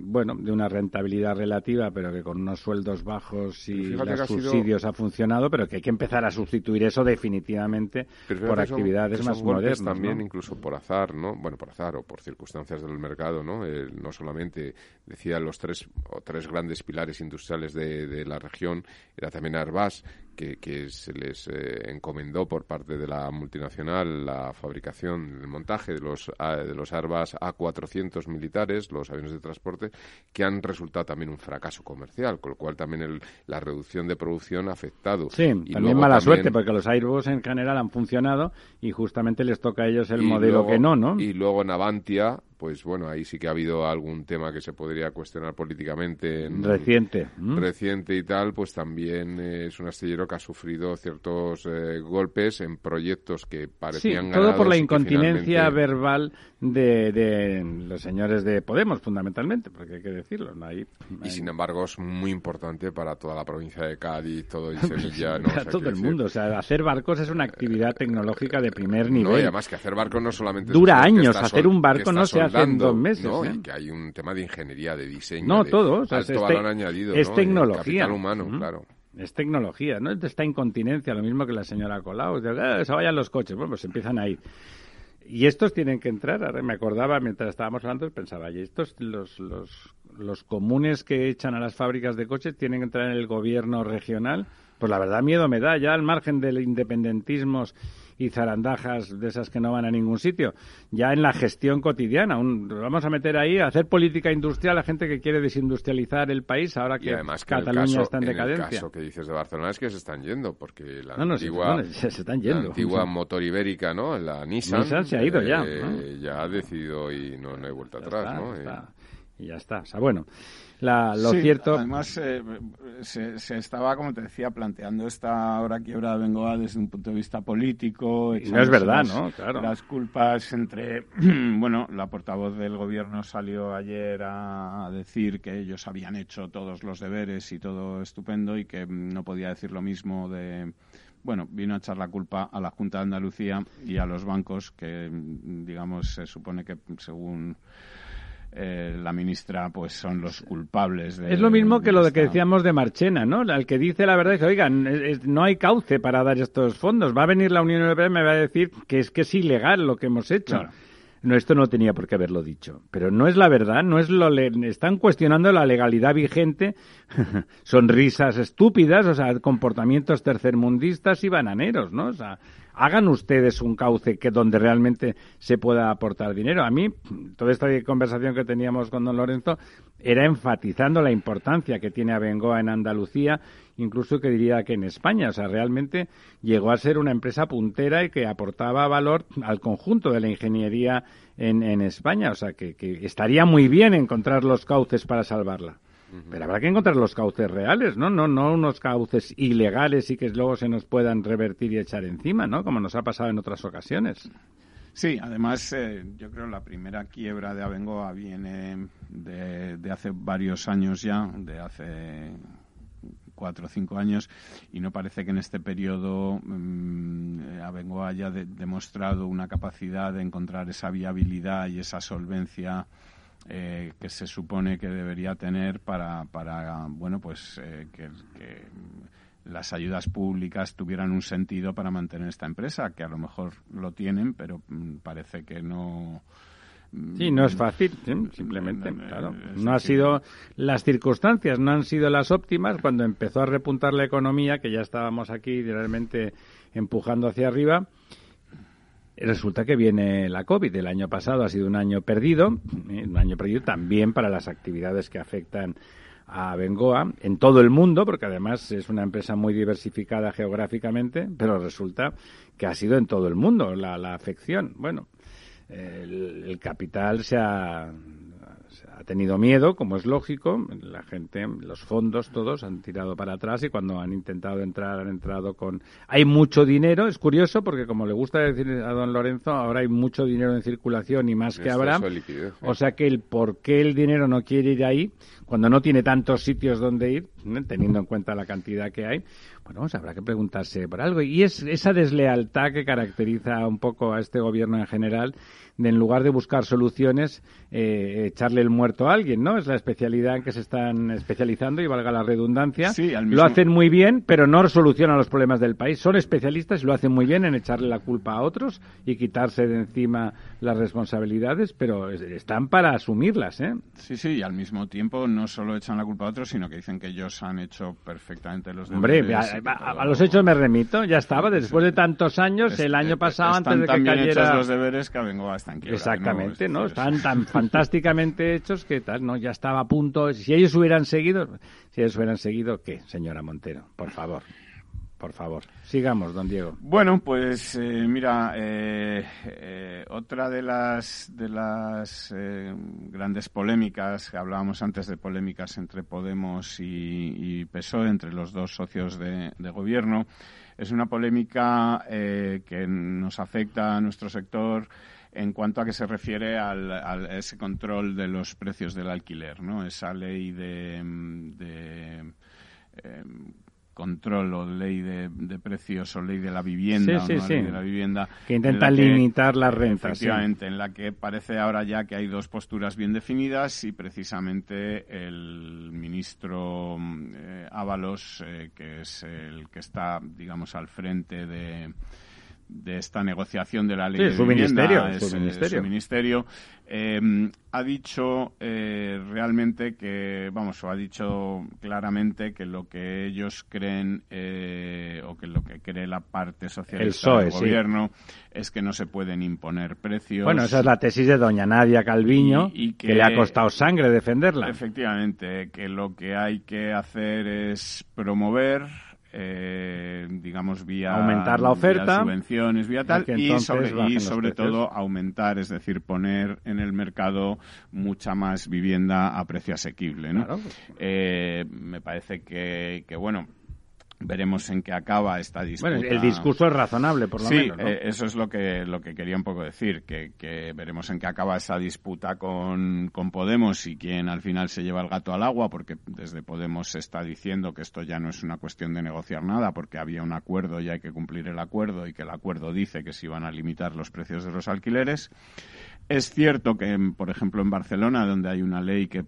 bueno, de una rentabilidad relativa, pero que con unos sueldos bajos y los subsidios ha funcionado, pero que hay que empezar a sustituir eso definitivamente por actividades más modernas. También, incluso por azar, ¿no? Bueno, por azar o por circunstancias del mercado, ¿no? no solamente decía los tres o tres grandes pilares industriales de, de la región, era también Airbus, que, se les eh, encomendó por parte de la multinacional la fabricación, el montaje de los, de los Airbus A400 militares, los aviones de transporte, que han resultado también un fracaso comercial, con lo cual también la reducción de producción ha afectado. Sí, también mala suerte, porque los Airbus en general han funcionado y justamente les toca a ellos el modelo que no, ¿no? Y luego en Avantia pues bueno, ahí sí que ha habido algún tema que se podría cuestionar políticamente. reciente. Reciente y tal, pues también es un astillero que ha sufrido ciertos eh, golpes en proyectos que parecían sí, todo por la incontinencia verbal de, los señores de Podemos, fundamentalmente, porque hay que decirlo. ¿no? Y sin embargo es muy importante para toda la provincia de Cádiz, todo y [LAUGHS] Sevilla. para todo el mundo. O sea, hacer barcos es una actividad tecnológica de primer nivel. No, y además que hacer barcos no solamente... Dura años. Hacer un barco no se hace en dos meses. ¿no? ¿eh? Y que hay un tema de ingeniería, de diseño. No, de todo. O sea, alto valor añadido. Es tecnología. Capital humano, claro. Es tecnología, ¿no? Esta incontinencia, lo mismo que la señora Colau. De, ah, se vayan los coches. Bueno, pues empiezan a ir. Y estos tienen que entrar. Me acordaba mientras estábamos hablando, pensaba, y estos, los, los, los comunes que echan a las fábricas de coches, tienen que entrar en el gobierno regional. Pues la verdad, miedo me da, ya al margen del independentismo y zarandajas de esas que no van a ningún sitio. Ya en la gestión cotidiana, vamos a meter ahí a hacer política industrial a gente que quiere desindustrializar el país ahora que, Cataluña está en decadencia. el caso que dices de Barcelona es que se están yendo, porque la antigua, se, están yendo. antigua motor ibérica, ¿no? La Nissan, se ha ido ya. Eh, ya ha decidido y no, no hay vuelta atrás, ¿no? Y ya está. O sea, bueno lo cierto. Además, eh, se, estaba, como te decía, planteando esta hora quiebra de Bengoa desde un punto de vista político. Y no es verdad, ¿no? Claro. Las culpas entre. [CLEARS THROAT] bueno, la portavoz del gobierno salió ayer a, decir que ellos habían hecho todos los deberes y todo estupendo y que no podía decir lo mismo de bueno, vino a echar la culpa a la Junta de Andalucía y a los bancos que, digamos, se supone que según eh, la ministra pues son los culpables de, es lo mismo que lo que decíamos de Marchena no al que dice la verdad es que oigan no hay cauce para dar estos fondos. Va a venir la Unión Europea y me va a decir que es que es ilegal lo que hemos hecho No, esto no tenía por qué haberlo dicho. Pero no es la verdad, no es lo están cuestionando la legalidad vigente, [LAUGHS] sonrisas estúpidas, o sea, comportamientos tercermundistas y bananeros, ¿no? O sea, hagan ustedes un cauce que donde realmente se pueda aportar dinero. A mí, toda esta conversación que teníamos con don Lorenzo era enfatizando la importancia que tiene Abengoa en Andalucía, incluso que diría que en España. O sea, realmente llegó a ser una empresa puntera y que aportaba valor al conjunto de la ingeniería en, España. O sea, que estaría muy bien encontrar los cauces para salvarla. Pero habrá que encontrar los cauces reales, ¿no? No, no unos cauces ilegales y que luego se nos puedan revertir y echar encima, ¿no? Como nos ha pasado en otras ocasiones. Sí, además eh, yo creo la primera quiebra de Abengoa viene de, hace varios años ya, de hace cuatro o cinco años, y no parece que en este periodo mm, Abengoa haya demostrado una capacidad de encontrar esa viabilidad y esa solvencia eh, que se supone que debería tener para, para bueno, pues eh, que, las ayudas públicas tuvieran un sentido para mantener esta empresa, que a lo mejor lo tienen, pero mm, parece que no. Mm, sí, no es fácil, simplemente, claro. No ha sido, las circunstancias no han sido las óptimas cuando empezó a repuntar la economía, que ya estábamos aquí realmente empujando hacia arriba Resulta que viene la COVID. El año pasado ha sido un año perdido, eh, un año perdido también para las actividades que afectan a Bengoa en todo el mundo, porque además es una empresa muy diversificada geográficamente, pero resulta que ha sido en todo el mundo la, la afección. Bueno, el, el capital se ha, ha tenido miedo, como es lógico, la gente, los fondos todos han tirado para atrás y cuando han intentado entrar han entrado con... Hay mucho dinero, es curioso porque como le gusta decir a don Lorenzo, ahora hay mucho dinero en circulación y más que habrá. O sea que el por qué el dinero no quiere ir ahí, cuando no tiene tantos sitios donde ir, teniendo en cuenta la cantidad que hay, bueno, pues habrá que preguntarse por algo. Y es esa deslealtad que caracteriza un poco a este gobierno en general, de en lugar de buscar soluciones, eh, echarle el muerto a alguien, ¿no? Es la especialidad en que se están especializando y valga la redundancia. Lo hacen muy bien, pero no solucionan los problemas del país. Son especialistas y lo hacen muy bien en echarle la culpa a otros y quitarse de encima las responsabilidades, pero están para asumirlas, ¿eh? Sí, sí, y al mismo tiempo no solo echan la culpa a otros, sino que dicen que ellos han hecho perfectamente los deberes. Hombre, a, los hechos me remito, ya estaba, después de tantos años, el año pasado, antes de que cayera... los deberes que Bengoa está en Exactamente, ¿no? Están tan [LAUGHS] fantásticamente hechos que tal, ¿no? Ya estaba a punto... Si ellos hubieran seguido... Si ellos hubieran seguido, ¿qué, señora Montero? Por favor por favor. Sigamos, don Diego. Bueno, pues eh, mira, eh, eh, otra de las de las grandes polémicas, que hablábamos antes de polémicas entre Podemos y, PSOE, entre los dos socios de, gobierno, es una polémica que nos afecta a nuestro sector en cuanto a que se refiere al, a ese control de los precios del alquiler, ¿no? Esa ley de, de control o ley de, precios o ley de la vivienda sí, sí, de la vivienda que intenta limitar las rentas efectivamente en la que parece ahora ya que hay dos posturas bien definidas y precisamente el ministro eh, Ábalos eh, que es el que está digamos al frente de de esta negociación de la ley de su vivienda, ministerio, su ministerio, ministerio em, ha dicho eh, realmente que, vamos, o ha dicho claramente que lo que ellos creen eh, o que lo que cree la parte socialista del gobierno es que no se pueden imponer precios. Bueno, esa es la tesis de doña Nadia Calviño, y, que, que le ha costado sangre defenderla. Efectivamente, que lo que hay que hacer es promover eh, digamos, vía, aumentar la oferta, subvenciones, vía tal, y sobre, y sobre todo aumentar, es decir, poner en el mercado mucha más vivienda a precio asequible. ¿no? Eh, me parece que, que, bueno, veremos en qué acaba esta disputa. Bueno, el discurso es razonable, por lo menos. Sí, eh, eso es lo que, lo que quería un poco decir, que, que veremos en qué acaba esa disputa con, con, Podemos y quién al final se lleva el gato al agua, porque desde Podemos se está diciendo que esto ya no es una cuestión de negociar nada, porque había un acuerdo y hay que cumplir el acuerdo y que el acuerdo dice que se iban a limitar los precios de los alquileres. Es cierto que, por ejemplo, en Barcelona, donde hay una ley que,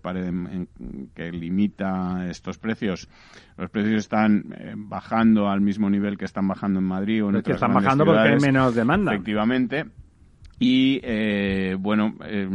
que limita estos precios, los precios están eh, bajando al mismo nivel que están bajando en Madrid o en otras están bajando porque hay menos demanda. Efectivamente. Y eh, bueno, eh,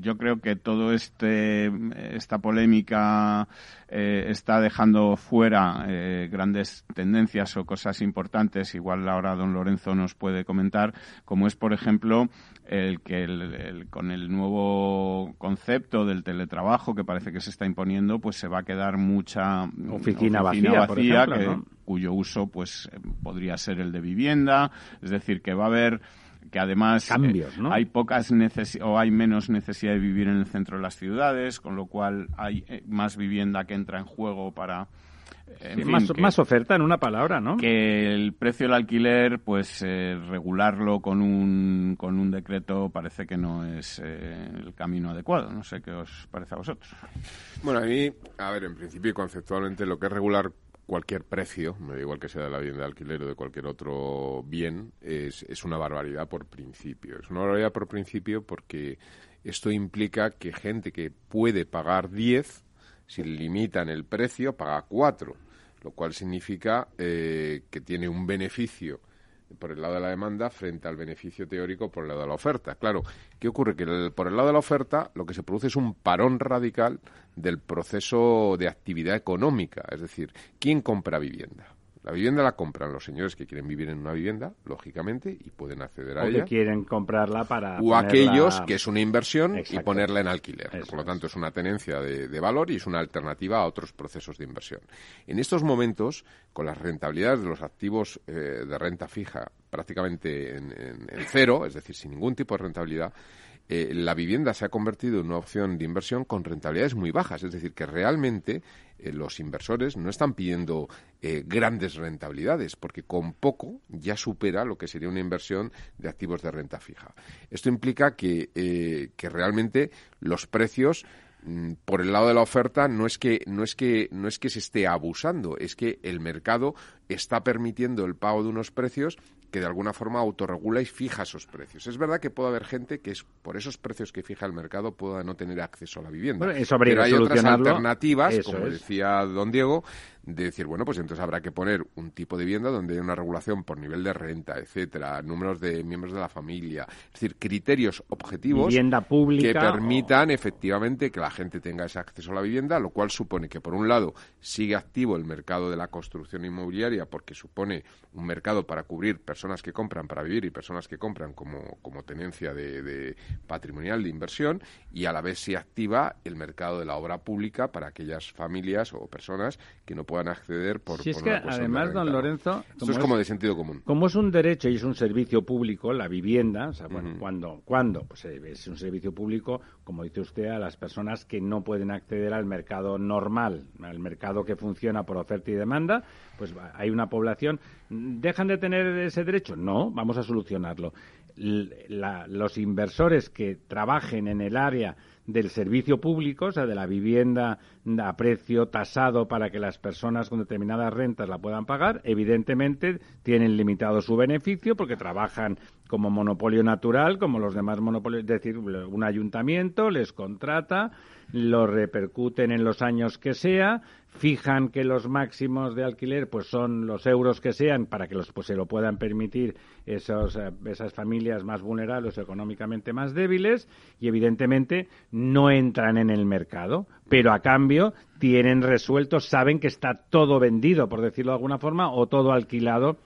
yo creo que todo este esta polémica eh, está dejando fuera grandes tendencias o cosas importantes. Igual ahora don Lorenzo nos puede comentar, como es por ejemplo el que el, con el nuevo concepto del teletrabajo que parece que se está imponiendo, pues se va a quedar mucha oficina, vacía, cuyo uso pues podría ser el de vivienda. Es decir, que va a haber que además eh, hay pocas o hay menos necesidad de vivir en el centro de las ciudades, con lo cual hay eh, más vivienda que entra en juego para más, oferta en una palabra, ¿no? Que el precio del alquiler, pues eh, regularlo con un, con un decreto parece que no es el camino adecuado. No sé qué os parece a vosotros. Bueno, a mí, a ver, en principio y conceptualmente lo que es regular cualquier precio, me da igual que sea de la vivienda de alquiler o de cualquier otro bien, es, es una barbaridad por principio. Es una barbaridad por principio porque esto implica que gente que puede pagar 10, si limitan el precio, paga 4, lo cual significa eh, que tiene un beneficio por el lado de la demanda frente al beneficio teórico por el lado de la oferta. Claro, ¿qué ocurre? Que por el lado de la oferta lo que se produce es un parón radical del proceso de actividad económica. Es decir, ¿quién compra vivienda? La vivienda la compran los señores que quieren vivir en una vivienda, lógicamente, y pueden acceder a o ella. que quieren comprarla para. O aquellos que es una inversión y ponerla en alquiler. Eso Por lo tanto, es una tenencia de, de valor y es una alternativa a otros procesos de inversión. En estos momentos, con las rentabilidades de los activos eh, de renta fija prácticamente en, en- en cero, es decir, sin ningún tipo de rentabilidad, eh, la vivienda se ha convertido en una opción de inversión con rentabilidades muy bajas. Es decir, que realmente eh, los inversores no están pidiendo eh, grandes rentabilidades, porque con poco ya supera lo que sería una inversión de activos de renta fija. Esto implica que, eh, que realmente los precios mm, por el lado de la oferta no es que no es que no es que se esté abusando, es que el mercado está permitiendo el pago de unos precios que de alguna forma autorregula y fija esos precios. Es verdad que puede haber gente que es por esos precios que fija el mercado pueda no tener acceso a la vivienda. Bueno, eso Pero hay otras alternativas, Eso como es. decía don Diego, de decir, bueno, pues entonces habrá que poner un tipo de vivienda donde haya una regulación por nivel de renta, etcétera, números de miembros de la familia, es decir, criterios objetivos Vivienda pública. que permitan efectivamente que la gente tenga ese acceso a la vivienda, lo cual supone que, por un lado, sigue activo el mercado de la construcción inmobiliaria porque supone un mercado para cubrir personas que compran para vivir y personas que compran como, como tenencia de, de patrimonial de inversión y a la vez se activa el mercado de la obra pública para aquellas familias o personas que no puedan acceder por, Si es por una de además, don. Lorenzo, Esto es es- como de sentido común. Como es un derecho y es un servicio público, la vivienda, o sea, bueno, Ujú. ¿cuándo? ¿cuándo? Pues eh, es un servicio público, como dice usted, a las personas que no pueden acceder al mercado normal, al mercado que funciona por oferta y demanda, pues hay una población. ¿Dejan de tener ese derecho? No, vamos a solucionarlo. La- los inversores que trabajen en el área del servicio público, o sea, de la vivienda a precio tasado para que las personas con determinadas rentas la puedan pagar, evidentemente tienen limitado su beneficio porque trabajan como monopolio natural, como los demás monopolios, es decir, un ayuntamiento les contrata, lo repercuten en los años que sea, fijan que los máximos de alquiler pues son los euros que sean para que los pues se lo puedan permitir esos, eh, esas familias más vulnerables o económicamente más débiles y evidentemente no entran en el mercado, pero a cambio tienen resuelto, saben que está todo vendido, por decirlo de alguna forma, o todo alquilado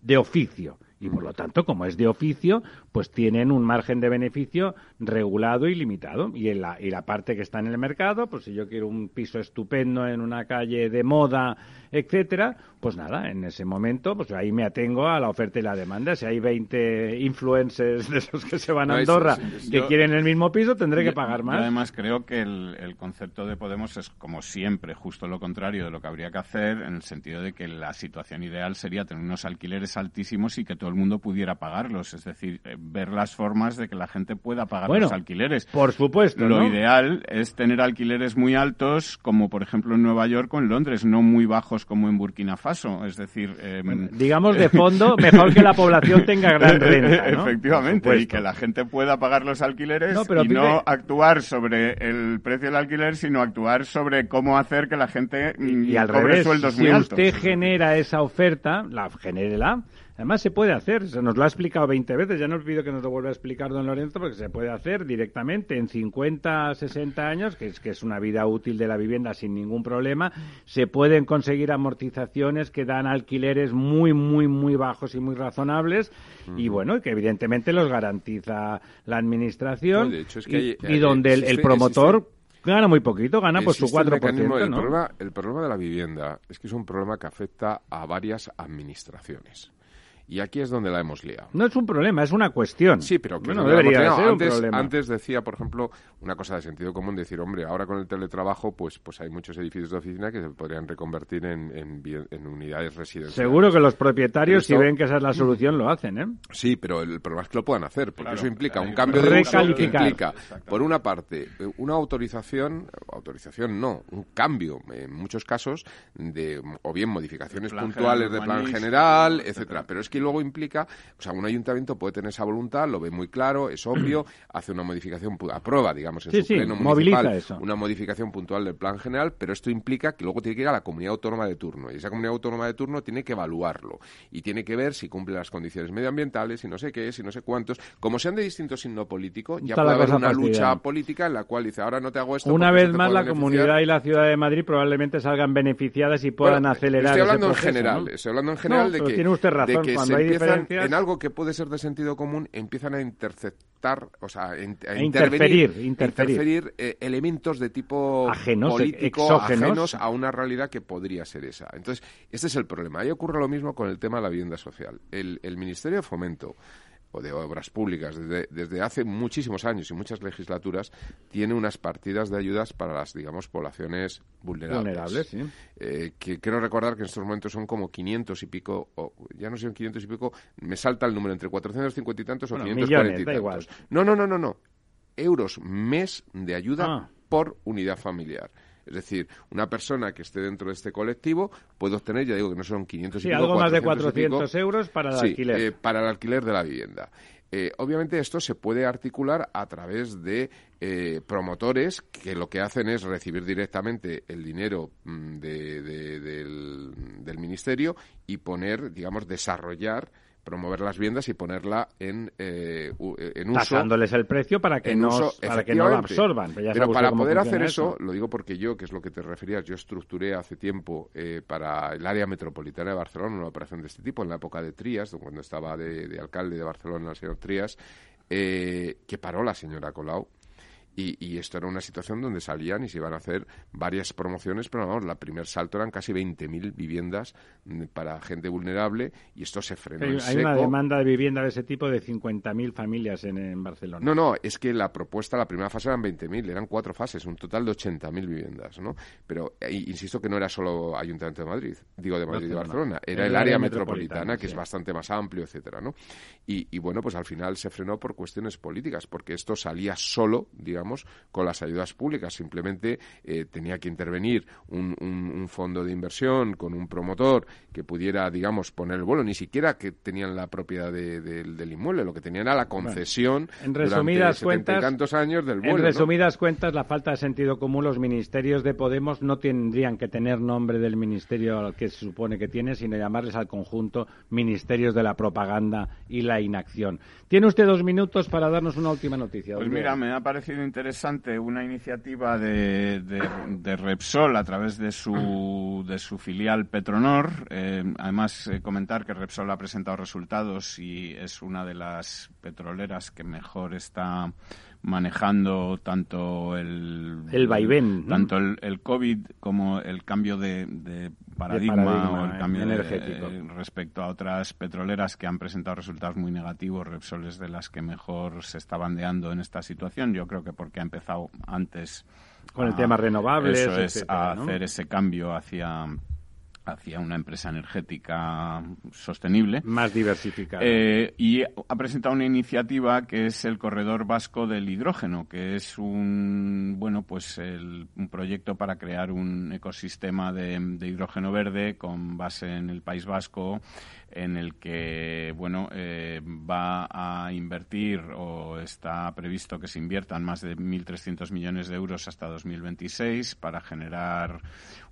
de oficio. Y por lo tanto, como es de oficio, pues tienen un margen de beneficio regulado y limitado. Y, en la, y la parte que está en el mercado, pues si yo quiero un piso estupendo en una calle de moda, etcétera, pues nada, en ese momento, pues ahí me atengo a la oferta y la demanda. Si hay 20 influencers de esos que se van a No, es- Andorra es- que yo- quieren el mismo piso, tendré que pagar yo más. además creo que el, el concepto de Podemos es, como siempre, justo lo contrario de lo que habría que hacer, en el sentido de que la situación ideal sería tener unos alquileres altísimos y que todo el mundo pudiera pagarlos. Es decir, eh, ver las formas de que la gente pueda pagar Bueno, los alquileres. Por supuesto, Lo ¿no? ideal es tener alquileres muy altos, como por ejemplo en Nueva York o en Londres, no muy bajos como en Burkina Faso. Es decir, em, Digamos de fondo, [LAUGHS] mejor que la población tenga gran renta, ¿no? [LAUGHS] Efectivamente, y que la gente pueda pagar los alquileres No, pero y no actuar sobre el precio del alquiler, sino actuar sobre cómo hacer que la gente mm, y al cobre revés, sueldos si muy altos. usted genera esa oferta, la genérela. Además se puede hacer, se nos lo ha explicado 20 veces, ya no os pido que nos lo vuelva a explicar don Lorenzo, porque se puede hacer directamente en 50, 60 años, que es, que es una vida útil de la vivienda sin ningún problema, se pueden conseguir amortizaciones que dan alquileres muy, muy, muy bajos y muy razonables, y bueno, que evidentemente los garantiza la administración, No, de hecho, es que y, hay- y hay- donde el, promotor existe- gana muy poquito, gana pues su Existe el 4%, mecanismo- el, ¿no? problema, el problema de la vivienda es que es un problema que afecta a varias administraciones. Y aquí es donde la hemos liado. No es un problema, es una cuestión. Sí, pero que Bueno, debería ser un antes, problema. antes decía, por ejemplo, una cosa de sentido común, decir, hombre, ahora con el teletrabajo, pues, pues hay muchos edificios de oficina que se podrían reconvertir en, en, unidades residenciales. Seguro que los propietarios, si ven que esa es la solución, lo hacen, ¿eh? Sí, pero el problema es que lo puedan hacer, porque Claro, eso implica un cambio de uso que implica, por una parte, una autorización, autorización no, un cambio, en muchos casos, de o bien modificaciones puntuales de general plan general, etcétera. etcétera. Pero es que luego implica, o sea, un ayuntamiento puede tener esa voluntad, lo ve muy claro, es obvio, [CLEARS THROAT] hace una modificación, aprueba, digamos, en su pleno municipal, una modificación puntual del plan general, pero esto implica que luego tiene que ir a la comunidad autónoma de turno y esa comunidad autónoma de turno tiene que evaluarlo y tiene que ver si cumple las condiciones medioambientales y no sé qué, si no sé cuántos. Como sean de distinto signo político, ya puede haber una lucha política en la cual dice, ahora no te hago esto. Una vez más, la comunidad y la ciudad de Madrid probablemente salgan beneficiadas y puedan acelerar. Estoy hablando en general, estoy hablando en general de que, tiene usted razón, que cuando se hay empiezan, en algo que puede ser de sentido común, empiezan a interceptar, o sea, a, e interferir, interferir, eh, elementos de tipo ajenos, político, ajenos a una realidad que podría ser esa. Entonces, este es el problema. Ahí ocurre lo mismo con el tema de la vivienda social. El, el Ministerio de Fomento o de obras públicas desde, desde, hace muchísimos años y muchas legislaturas tiene unas partidas de ayudas para las digamos poblaciones vulnerables. Vulnerables, sí. Eh, que quiero recordar que en estos momentos son como 500 y pico, o ya no sé, 500 y pico, me salta el número entre 450 y tantos o 540 y tantos. No, no, no, no, no. Euros mes de ayuda ah. por unidad familiar. Es decir, una persona que esté dentro de este colectivo puede obtener, ya digo que no son 500 y pico, algo más de 400 euros para el alquiler. Eh, para el alquiler de la vivienda. Eh, obviamente esto se puede articular a través de eh, promotores que lo que hacen es recibir directamente el dinero mm, del, del, ministerio y poner, digamos, desarrollar promover las viviendas y ponerla en, eh, eh en uso. Dándoles el precio para que, no, para que no lo absorban. Pero, para poder hacer eso, lo digo porque yo, que es lo que te referías, yo estructuré hace tiempo eh, para el área metropolitana de Barcelona una operación de este tipo en la época de Trías, cuando estaba de, alcalde de Barcelona el señor Trías, eh, que paró la señora Colau y, esto era una situación donde salían y se iban a hacer varias promociones, pero vamos, la primer salto eran casi 20.000 viviendas mm, para gente vulnerable y esto se frenó. Hay, hay una demanda de vivienda de ese tipo de 50.000 familias en, Barcelona. No, no, es que la propuesta, la primera fase eran 20.000, eran cuatro fases, un total de 80.000 viviendas, ¿no? Pero eh, insisto que no era solo Ayuntamiento de Madrid, digo de Madrid y Barcelona, era el, área metropolitana, que es bastante más amplio, etcétera, ¿no? Y, y bueno, pues al final se frenó por cuestiones políticas, porque esto salía solo, digamos, con las ayudas públicas. Simplemente eh, tenía que intervenir un, fondo de inversión con un promotor que pudiera, digamos, poner el vuelo. Ni siquiera que tenían la propiedad del inmueble, lo que tenían era la concesión en resumidas durante cuentas, tantos años del vuelo. En resumidas cuentas, la falta de sentido común, los ministerios de Podemos no tendrían que tener nombre del ministerio al que se supone que tiene, sino llamarles al conjunto ministerios de la propaganda y la inacción. Tiene usted dos minutos para darnos una última noticia. Pues mira, me ha parecido interesante una iniciativa de, de, Repsol a través de su, de su filial Petronor. Eh, además, eh, comentar que Repsol ha presentado resultados y es una de las petroleras que mejor está manejando tanto el, el vaivén, tanto el, el, COVID como el cambio de, paradigma, o el cambio energético respecto a otras petroleras que han presentado resultados muy negativos. Repsol es de las que mejor se está bandeando en esta situación. Yo creo que porque ha empezado antes con el tema renovables, eso es a hacer ese cambio hacia hacia una empresa energética sostenible. Más diversificada. Eh, y ha presentado una iniciativa que es el Corredor Vasco del Hidrógeno, que es un, bueno, pues un proyecto para crear un ecosistema de, de hidrógeno verde con base en el País Vasco en el que bueno eh, va a invertir o está previsto que se inviertan más de 1.300 millones de euros hasta 2026 para generar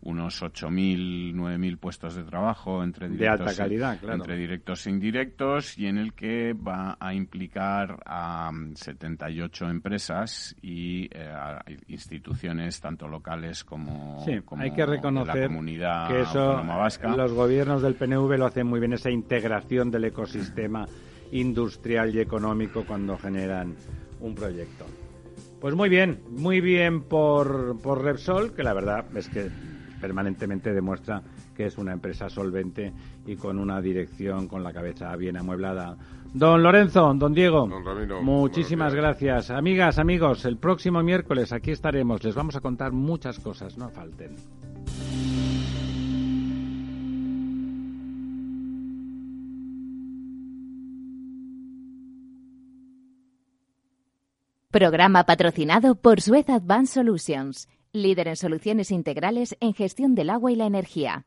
unos 8.000, 9.000 puestos de trabajo entre directos, de alta calidad, entre directos e indirectos y en el que va a implicar a 78 empresas y eh, a instituciones tanto locales como, como hay que reconocer de la comunidad que eso vasca. Los gobiernos del PNV lo hacen muy bien esa integración del ecosistema industrial y económico cuando generan un proyecto. Pues muy bien, muy bien por, por Repsol, que la verdad es que permanentemente demuestra que es una empresa solvente y con una dirección con la cabeza bien amueblada. Don Lorenzo, don Diego, muchísimas gracias. Amigas, amigos, el próximo miércoles aquí estaremos. Les vamos a contar muchas cosas, no falten. Programa patrocinado por Suez Advanced Solutions, líder en soluciones integrales en gestión del agua y la energía.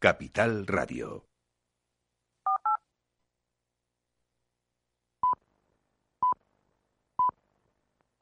Capital Radio.